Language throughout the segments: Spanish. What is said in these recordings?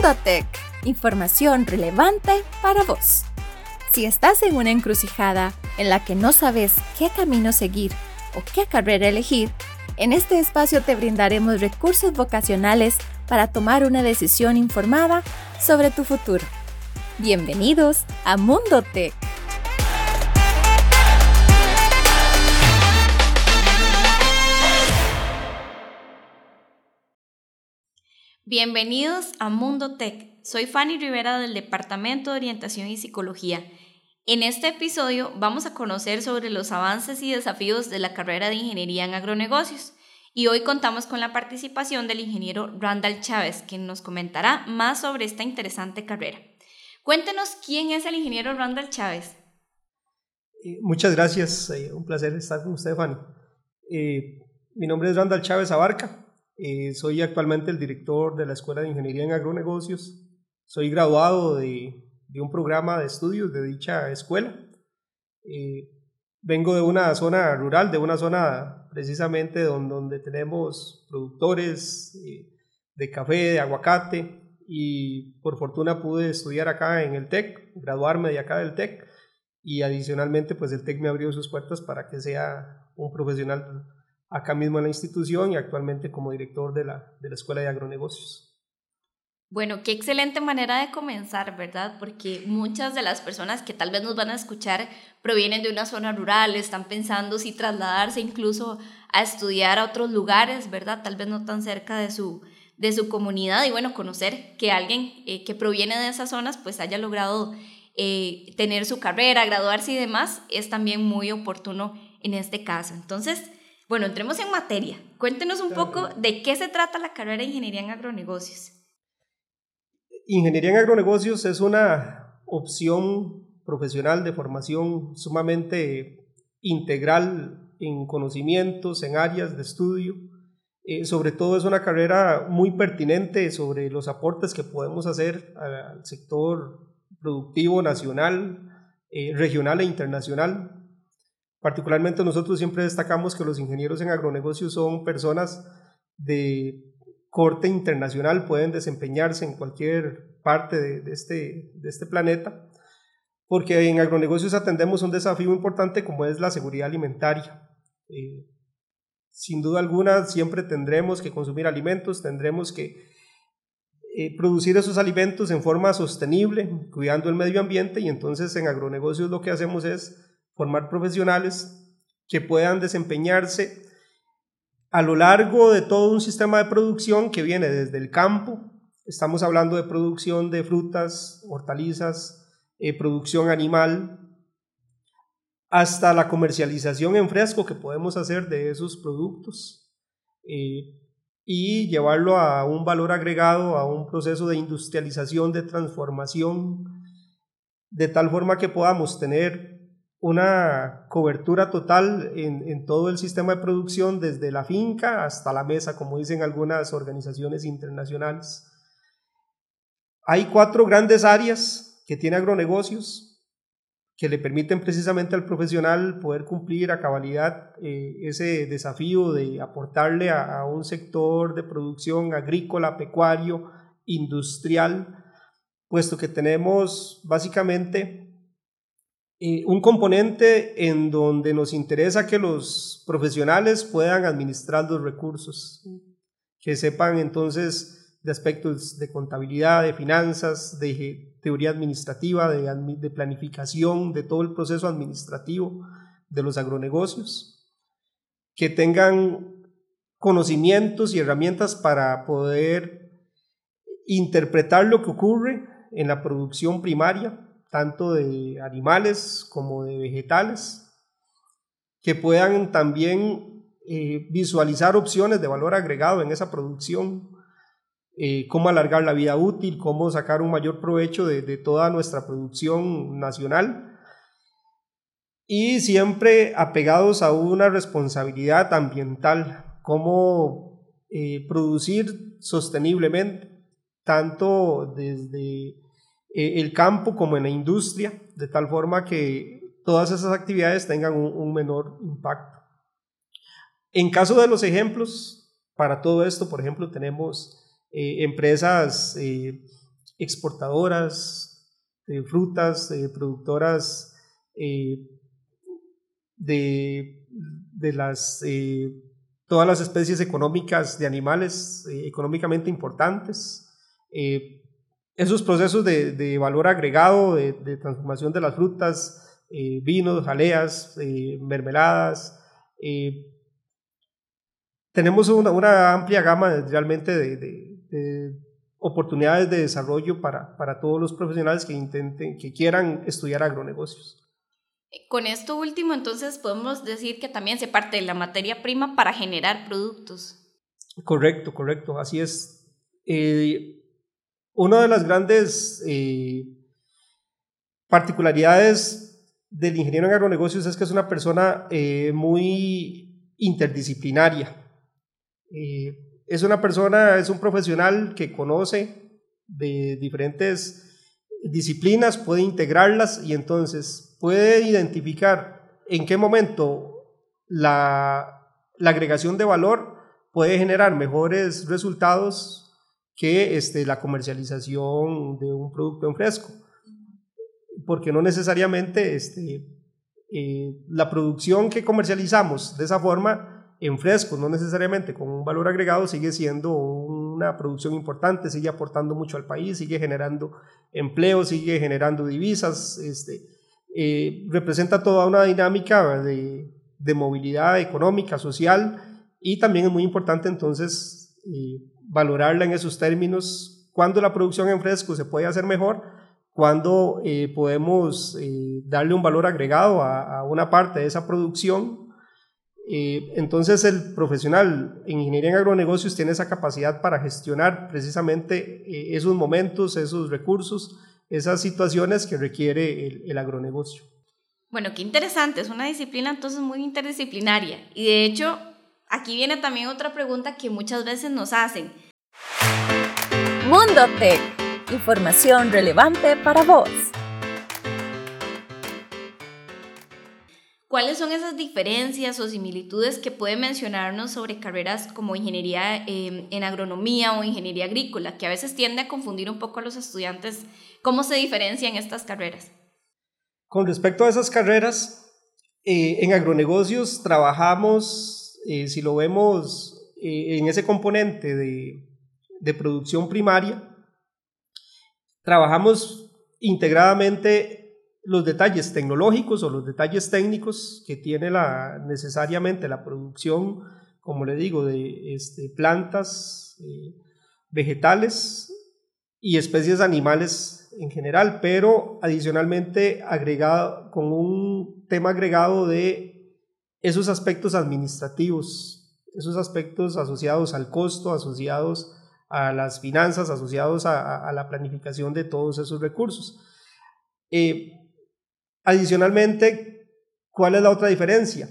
Mundo Tech, información relevante para vos. Si estás en una encrucijada en la que no sabes qué camino seguir o qué carrera elegir, en este espacio te brindaremos recursos vocacionales para tomar una decisión informada sobre tu futuro. Bienvenidos a Mundo Bienvenidos a Mundo Tech. Soy Fanny Rivera del Departamento de Orientación y Psicología. En este episodio vamos a conocer sobre los avances y desafíos de la carrera de Ingeniería en Agronegocios. Y hoy contamos con la participación del ingeniero Randall Chávez, quien nos comentará más sobre esta interesante carrera. Cuéntenos quién es el ingeniero Randall Chávez. Eh, muchas gracias, eh, un placer estar con usted, Fanny. Eh, mi nombre es Randall Chávez Abarca, eh, soy actualmente el director de la Escuela de Ingeniería en Agronegocios. Soy graduado de, un programa de estudios de dicha escuela. Eh, vengo de una zona rural, de una zona precisamente donde, donde tenemos productores eh, de café, de aguacate, y por fortuna pude estudiar acá en el TEC, graduarme de acá del TEC, y adicionalmente pues el TEC me abrió sus puertas para que sea un profesional acá mismo en la institución y actualmente como director de la, de la Escuela de Agronegocios. Bueno, qué excelente manera de comenzar, ¿verdad? Porque muchas de las personas que tal vez nos van a escuchar provienen de una zona rural, están pensando si trasladarse incluso a estudiar a otros lugares, ¿verdad? Tal vez no tan cerca de su, de su comunidad y bueno, conocer que alguien eh, que proviene de esas zonas pues haya logrado eh, tener su carrera, graduarse y demás, es también muy oportuno en este caso. Entonces, bueno, entremos en materia. Cuéntenos un poco de qué se trata la carrera de Ingeniería en Agronegocios. Ingeniería en Agronegocios es una opción profesional de formación sumamente integral en conocimientos, en áreas de estudio. Eh, sobre todo es una carrera muy pertinente sobre los aportes que podemos hacer al sector productivo nacional, eh, regional e internacional Particularmente nosotros siempre destacamos que los ingenieros en agronegocios son personas de corte internacional, pueden desempeñarse en cualquier parte de, este, este planeta, porque en agronegocios atendemos un desafío importante como es la seguridad alimentaria. Eh, sin duda alguna, siempre tendremos que consumir alimentos, tendremos que eh, producir esos alimentos en forma sostenible, cuidando el medio ambiente, y entonces en agronegocios lo que hacemos es formar profesionales que puedan desempeñarse a lo largo de todo un sistema de producción que viene desde el campo, estamos hablando de producción de frutas, hortalizas, eh, producción animal, hasta la comercialización en fresco que podemos hacer de esos productos eh, y llevarlo a un valor agregado, a un proceso de industrialización, de transformación, de tal forma que podamos tener una cobertura total en, todo el sistema de producción, desde la finca hasta la mesa, como dicen algunas organizaciones internacionales. Hay cuatro grandes áreas que tiene agronegocios que le permiten precisamente al profesional poder cumplir a cabalidad eh, ese desafío de aportarle a un sector de producción agrícola, pecuario, industrial, puesto que tenemos básicamente un componente en donde nos interesa que los profesionales puedan administrar los recursos, que sepan entonces de aspectos de contabilidad, de finanzas, de teoría administrativa, de, planificación, de todo el proceso administrativo de los agronegocios, que tengan conocimientos y herramientas para poder interpretar lo que ocurre en la producción primaria, tanto de animales como de vegetales, que puedan también eh, visualizar opciones de valor agregado en esa producción, eh, cómo alargar la vida útil, cómo sacar un mayor provecho de, toda nuestra producción nacional. Y siempre apegados a una responsabilidad ambiental, cómo eh, producir sosteniblemente, tanto desde eh, el campo como en la industria, de tal forma que todas esas actividades tengan un, menor impacto. En caso de los ejemplos, para todo esto, por ejemplo, tenemos eh, empresas eh, exportadoras de frutas, productoras de, de, las, todas las especies económicas de animales económicamente importantes. Esos procesos de, de valor agregado, de, de, transformación de las frutas, vinos, jaleas, mermeladas, tenemos una, una, amplia gama realmente de, de, oportunidades de desarrollo para, para, todos los profesionales que intenten, que quieran estudiar agronegocios. Con esto último, entonces podemos decir que también se parte de la materia prima para generar productos. Correcto, correcto, así es. Eh, una de las grandes eh, particularidades del ingeniero en agronegocios es que es una persona eh, muy interdisciplinaria. Eh, es una persona, es un profesional que conoce de diferentes disciplinas, puede integrarlas y entonces puede identificar en qué momento la, la agregación de valor puede generar mejores resultados que este, la comercialización de un producto en fresco. Porque no necesariamente este, eh, la producción que comercializamos de esa forma en frescos, no necesariamente con un valor agregado, sigue siendo una producción importante, sigue aportando mucho al país, sigue generando empleo, sigue generando divisas, este, eh, representa toda una dinámica de, de, movilidad económica, social, y también es muy importante entonces eh, valorarla en esos términos, cuando la producción en fresco se puede hacer mejor, cuando eh, podemos darle un valor agregado a, una parte de esa producción eh, entonces el profesional en ingeniería en agronegocios tiene esa capacidad para gestionar precisamente eh, esos momentos, esos recursos, esas situaciones que requiere el, el, agronegocio. Bueno, qué interesante, es una disciplina entonces muy interdisciplinaria. Y de hecho, aquí viene también otra pregunta que muchas veces nos hacen. Mundo Tech, información relevante para vos. ¿Cuáles son esas diferencias o similitudes que puede mencionarnos sobre carreras como ingeniería em, en agronomía o ingeniería agrícola, que a veces tiende a confundir un poco a los estudiantes? ¿Cómo se diferencian estas carreras? Con respecto a esas carreras, eh, en agronegocios trabajamos, eh, si lo vemos eh, en ese componente de, de producción primaria, trabajamos integradamente los detalles tecnológicos o los detalles técnicos que tiene la, necesariamente la producción, como le digo, de este, plantas, eh, vegetales y especies animales en general, pero adicionalmente agregado con un tema agregado de esos aspectos administrativos, esos aspectos asociados al costo, asociados a las finanzas, asociados a, la planificación de todos esos recursos. Eh, Adicionalmente, ¿cuál es la otra diferencia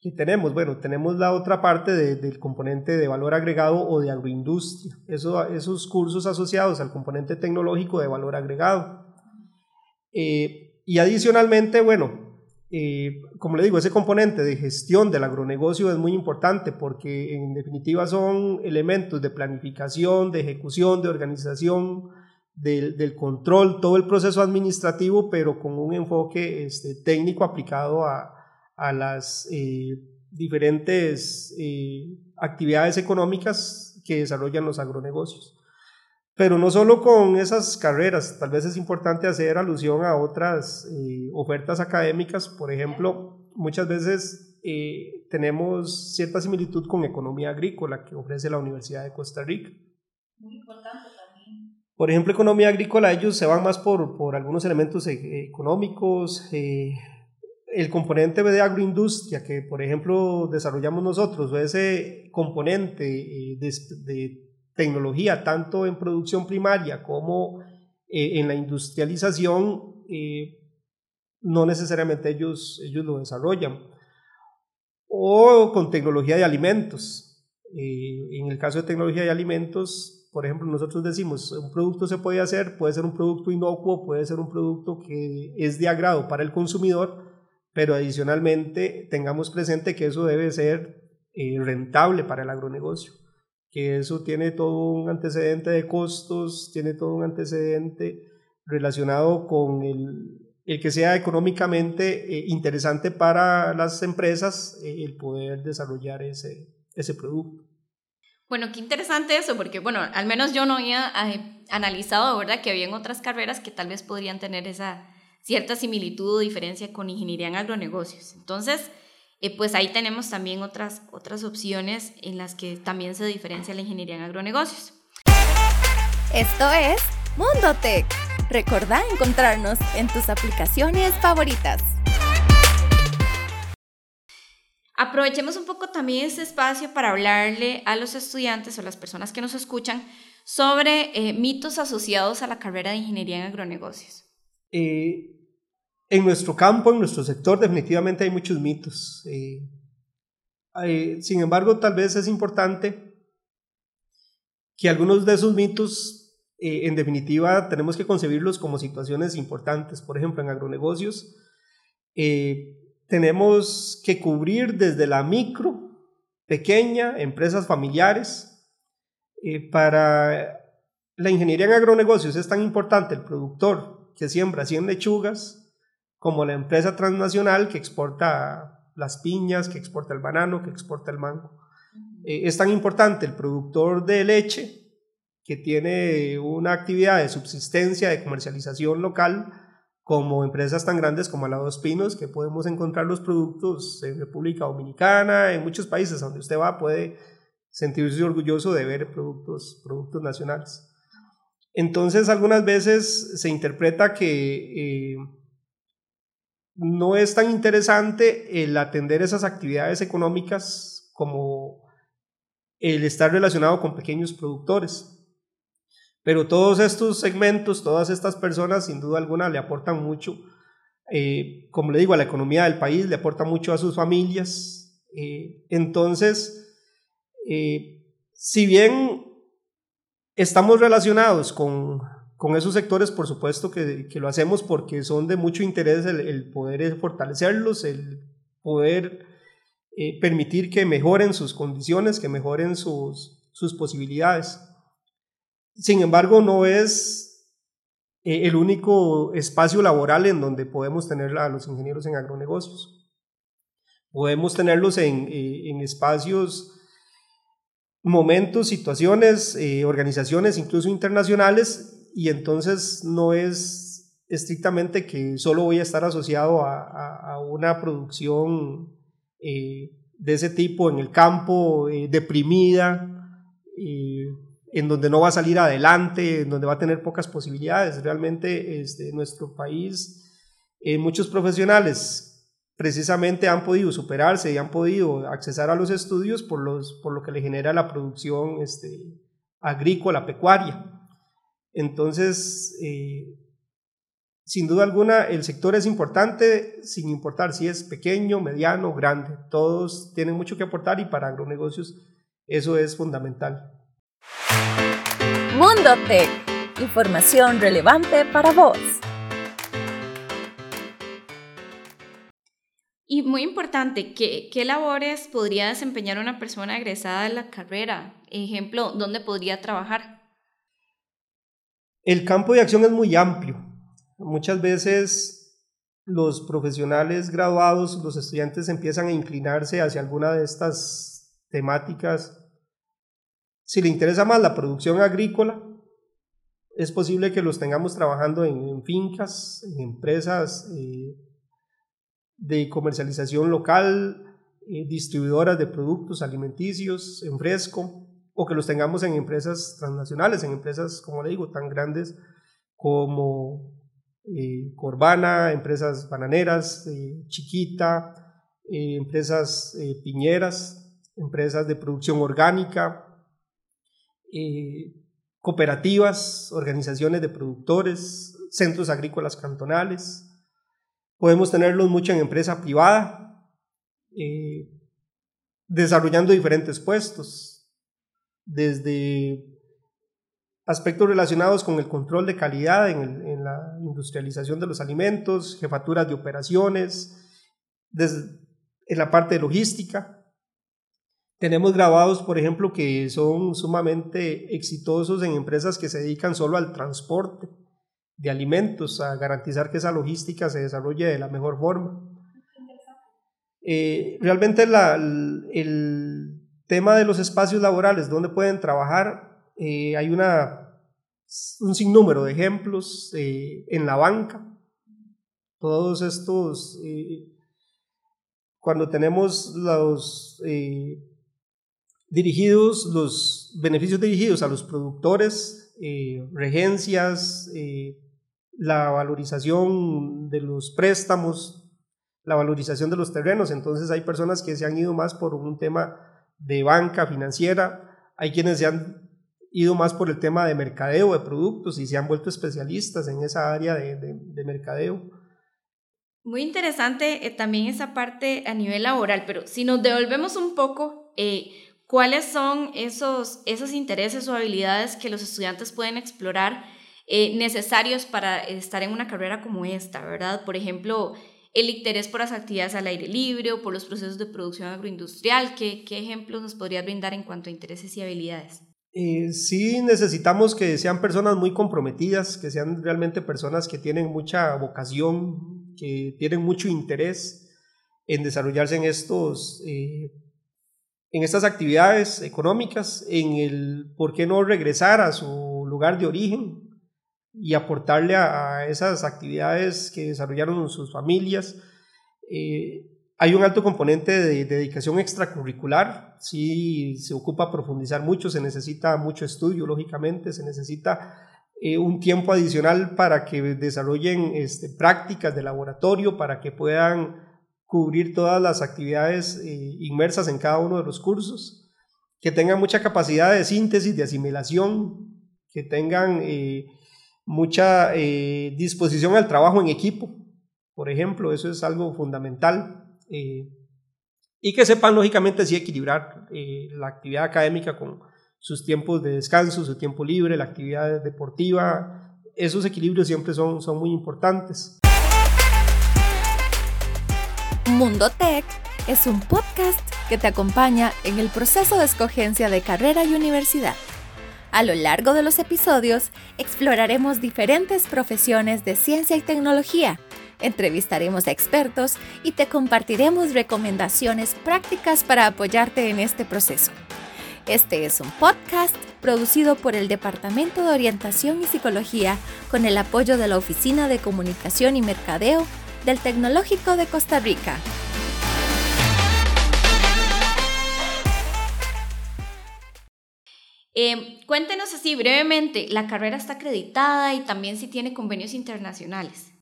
que tenemos? Bueno, tenemos la otra parte del componente de valor agregado o de agroindustria, Eso, esos cursos asociados al componente tecnológico de valor agregado. Eh, y adicionalmente, bueno, eh, como le digo, ese componente de gestión del agronegocio es muy importante porque en definitiva son elementos de planificación, de ejecución, de organización, del, control, todo el proceso administrativo, pero con un enfoque este, técnico aplicado a, a las eh, diferentes eh, actividades económicas que desarrollan los agronegocios. Pero no solo con esas carreras, tal vez es importante hacer alusión a otras eh, ofertas académicas, por ejemplo, muchas veces tenemos cierta similitud con economía agrícola que ofrece la Universidad de Costa Rica. Muy importante por ejemplo, economía agrícola, ellos se van más por, por algunos elementos e, económicos. Eh, el componente de agroindustria que, por ejemplo, desarrollamos nosotros, o ese componente eh, de, tecnología, tanto en producción primaria como eh, en la industrialización, no necesariamente ellos, ellos lo desarrollan. O con tecnología de alimentos. en el caso de tecnología de alimentos, por ejemplo, nosotros decimos, un producto se puede hacer, puede ser un producto inocuo, puede ser un producto que es de agrado para el consumidor, pero adicionalmente tengamos presente que eso debe ser eh, rentable para el agronegocio. Que eso tiene todo un antecedente de costos, tiene todo un antecedente relacionado con el, el que sea económicamente eh, interesante para las empresas eh, el poder desarrollar ese, ese producto. Bueno, qué interesante eso, porque bueno, al menos yo no había eh, analizado, ¿verdad? Que habían otras carreras que tal vez podrían tener esa cierta similitud o diferencia con ingeniería en agronegocios. Entonces, pues ahí tenemos también otras, otras opciones en las que también se diferencia la ingeniería en agronegocios. Esto es Mundo Tech. Recordá encontrarnos en tus aplicaciones favoritas. Aprovechemos un poco también este espacio para hablarle a los estudiantes o las personas que nos escuchan sobre eh, mitos asociados a la carrera de ingeniería en agronegocios. Eh, en nuestro campo, en nuestro sector, definitivamente hay muchos mitos. Eh, sin embargo, tal vez es importante que algunos de esos mitos eh, en definitiva, tenemos que concebirlos como situaciones importantes. Por ejemplo, en agronegocios, eh, tenemos que cubrir desde la micro, pequeña, empresas familiares. Para la ingeniería en agronegocios es tan importante el productor que siembra 100 lechugas como la empresa transnacional que exporta las piñas, que exporta el banano, que exporta el mango. es tan importante el productor de leche que tiene una actividad de subsistencia, de comercialización local, como empresas tan grandes como la Dos Pinos, que podemos encontrar los productos en República Dominicana, en muchos países donde usted va puede sentirse orgulloso de ver productos, productos nacionales. Entonces, algunas veces se interpreta que eh, no es tan interesante el atender esas actividades económicas como el estar relacionado con pequeños productores. Pero todos estos segmentos, todas estas personas, sin duda alguna, le aportan mucho, eh, como le digo, a la economía del país, le aportan mucho a sus familias. Eh, entonces, eh, si bien estamos relacionados con, con, esos sectores, por supuesto que, que, lo hacemos porque son de mucho interés el, poder fortalecerlos, el poder permitir que mejoren sus condiciones, que mejoren sus, sus posibilidades. Sin embargo, no es eh, el único espacio laboral en donde podemos tener a los ingenieros en agronegocios. Podemos tenerlos en, eh, espacios, momentos, situaciones, eh, organizaciones, incluso internacionales, y entonces no es estrictamente que solo voy a estar asociado a, una producción de ese tipo en el campo, deprimida, en donde no va a salir adelante, en donde va a tener pocas posibilidades. Realmente este, nuestro país, eh, muchos profesionales precisamente han podido superarse y han podido accesar a los estudios por, los, por lo que le genera la producción este, agrícola, pecuaria. Entonces, eh, sin duda alguna, el sector es importante, sin importar si es pequeño, mediano, grande. Todos tienen mucho que aportar y para agronegocios eso es fundamental. Mundo Tech. Información relevante para vos. Y muy importante, ¿qué, ¿qué, labores podría desempeñar una persona egresada de la carrera? Ejemplo, ¿dónde podría trabajar? El campo de acción es muy amplio. Muchas veces los profesionales graduados, los estudiantes empiezan a inclinarse hacia alguna de estas temáticas si le interesa más la producción agrícola, es posible que los tengamos trabajando en, fincas, en empresas eh, de comercialización local, eh, distribuidoras de productos alimenticios en fresco, o que los tengamos en empresas transnacionales, en empresas, como le digo, tan grandes como eh, Corbana, empresas bananeras, Chiquita, empresas piñeras, empresas de producción orgánica, eh, cooperativas, organizaciones de productores, centros agrícolas cantonales. Podemos tenerlos mucho en empresa privada, eh, desarrollando diferentes puestos, desde aspectos relacionados con el control de calidad en, en, la industrialización de los alimentos, jefaturas de operaciones, desde, en la parte de logística, Tenemos grabados, por ejemplo, que son sumamente exitosos en empresas que se dedican solo al transporte de alimentos, a garantizar que esa logística se desarrolle de la mejor forma. Eh, realmente el tema de los espacios laborales, donde pueden trabajar, eh, hay una, un sinnúmero de ejemplos eh, en la banca. Todos estos, cuando tenemos los dirigidos, los beneficios dirigidos a los productores, regencias, la valorización de los préstamos, la valorización de los terrenos. Entonces hay personas que se han ido más por un tema de banca financiera, hay quienes se han ido más por el tema de mercadeo de productos y se han vuelto especialistas en esa área de, mercadeo. Muy interesante eh, también esa parte a nivel laboral, pero si nos devolvemos un poco, eh, ¿cuáles son esos, esos intereses o habilidades que los estudiantes pueden explorar eh, necesarios para estar en una carrera como esta, ¿verdad? Por ejemplo, el interés por las actividades al aire libre o por los procesos de producción agroindustrial. ¿Qué, qué ejemplos nos podría brindar en cuanto a intereses y habilidades? Eh, sí necesitamos que sean personas muy comprometidas, que sean realmente personas que tienen mucha vocación, que tienen mucho interés en desarrollarse en estos... Eh, en estas actividades económicas, en el por qué no regresar a su lugar de origen, y aportarle a, esas actividades que desarrollaron sus familias. Eh, hay un alto componente de, dedicación extracurricular, sí se ocupa profundizar mucho, se necesita mucho estudio, lógicamente, se necesita eh, un tiempo adicional para que desarrollen este, prácticas de laboratorio, para que puedan cubrir todas las actividades eh, inmersas en cada uno de los cursos, que tengan mucha capacidad de síntesis, de asimilación, que tengan mucha eh, disposición al trabajo en equipo, por ejemplo, eso es algo fundamental. Eh, y que sepan, lógicamente, sí equilibrar eh, la actividad académica con sus tiempos de descanso, su tiempo libre, la actividad deportiva. Esos equilibrios siempre son, son muy importantes. Mundo Tech es un podcast que te acompaña en el proceso de escogencia de carrera y universidad. A lo largo de los episodios exploraremos diferentes profesiones de ciencia y tecnología, entrevistaremos expertos y te compartiremos recomendaciones prácticas para apoyarte en este proceso. Este es un podcast producido por el Departamento de Orientación y Psicología con el apoyo de la Oficina de Comunicación y Mercadeo del Tecnológico de Costa Rica. Eh, cuéntenos así brevemente, ¿la carrera está acreditada y también si tiene convenios internacionales?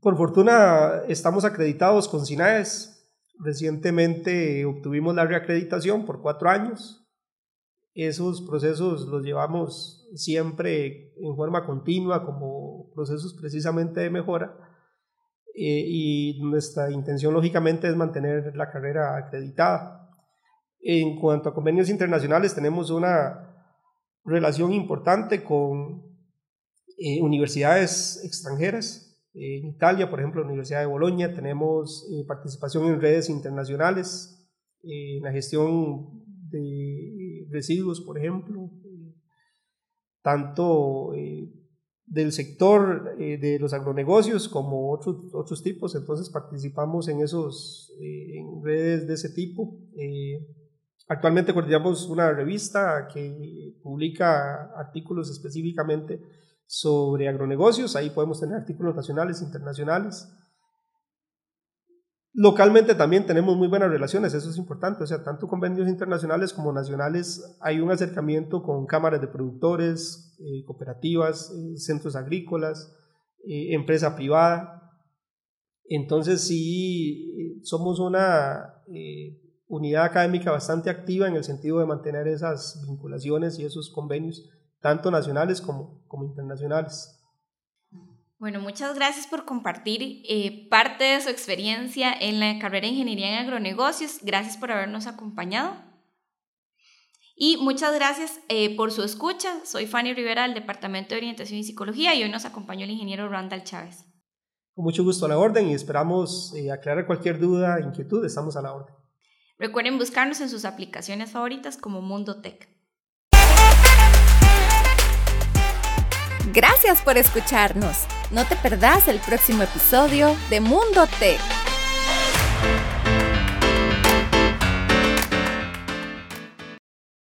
Por fortuna estamos acreditados con SINAES. Recientemente obtuvimos la reacreditación por cuatro años. Esos procesos los llevamos siempre en forma continua como procesos precisamente de mejora. Eh, y nuestra intención lógicamente es mantener la carrera acreditada. En cuanto a convenios internacionales, tenemos una relación importante con eh, universidades extranjeras. En Italia, por ejemplo, la Universidad de Bolonia, tenemos eh, participación en redes internacionales, eh, en la gestión de residuos, por ejemplo, tanto del sector de los agronegocios como otros, otros tipos, entonces participamos en esos, en redes de ese tipo. Actualmente coordinamos una revista que publica artículos específicamente sobre agronegocios. Ahí podemos tener artículos nacionales, internacionales. Localmente también tenemos muy buenas relaciones, eso es importante, o sea, tanto convenios internacionales como nacionales hay un acercamiento con cámaras de productores, eh, cooperativas, eh, centros agrícolas, eh, empresa privada. Entonces sí, somos una unidad académica bastante activa en el sentido de mantener esas vinculaciones y esos convenios, tanto nacionales como, como internacionales. Bueno, muchas gracias por compartir eh, parte de su experiencia en la carrera de Ingeniería en Agronegocios. Gracias por habernos acompañado. Y muchas gracias eh, por su escucha. Soy Fanny Rivera del Departamento de Orientación y Psicología y hoy nos acompañó el ingeniero Randall Chávez. Con mucho gusto a la orden y esperamos eh, aclarar cualquier duda, inquietud. Estamos a la orden. Recuerden buscarnos en sus aplicaciones favoritas como Mundo Tech. Gracias por escucharnos. No te perdás el próximo episodio de Mundo Tech.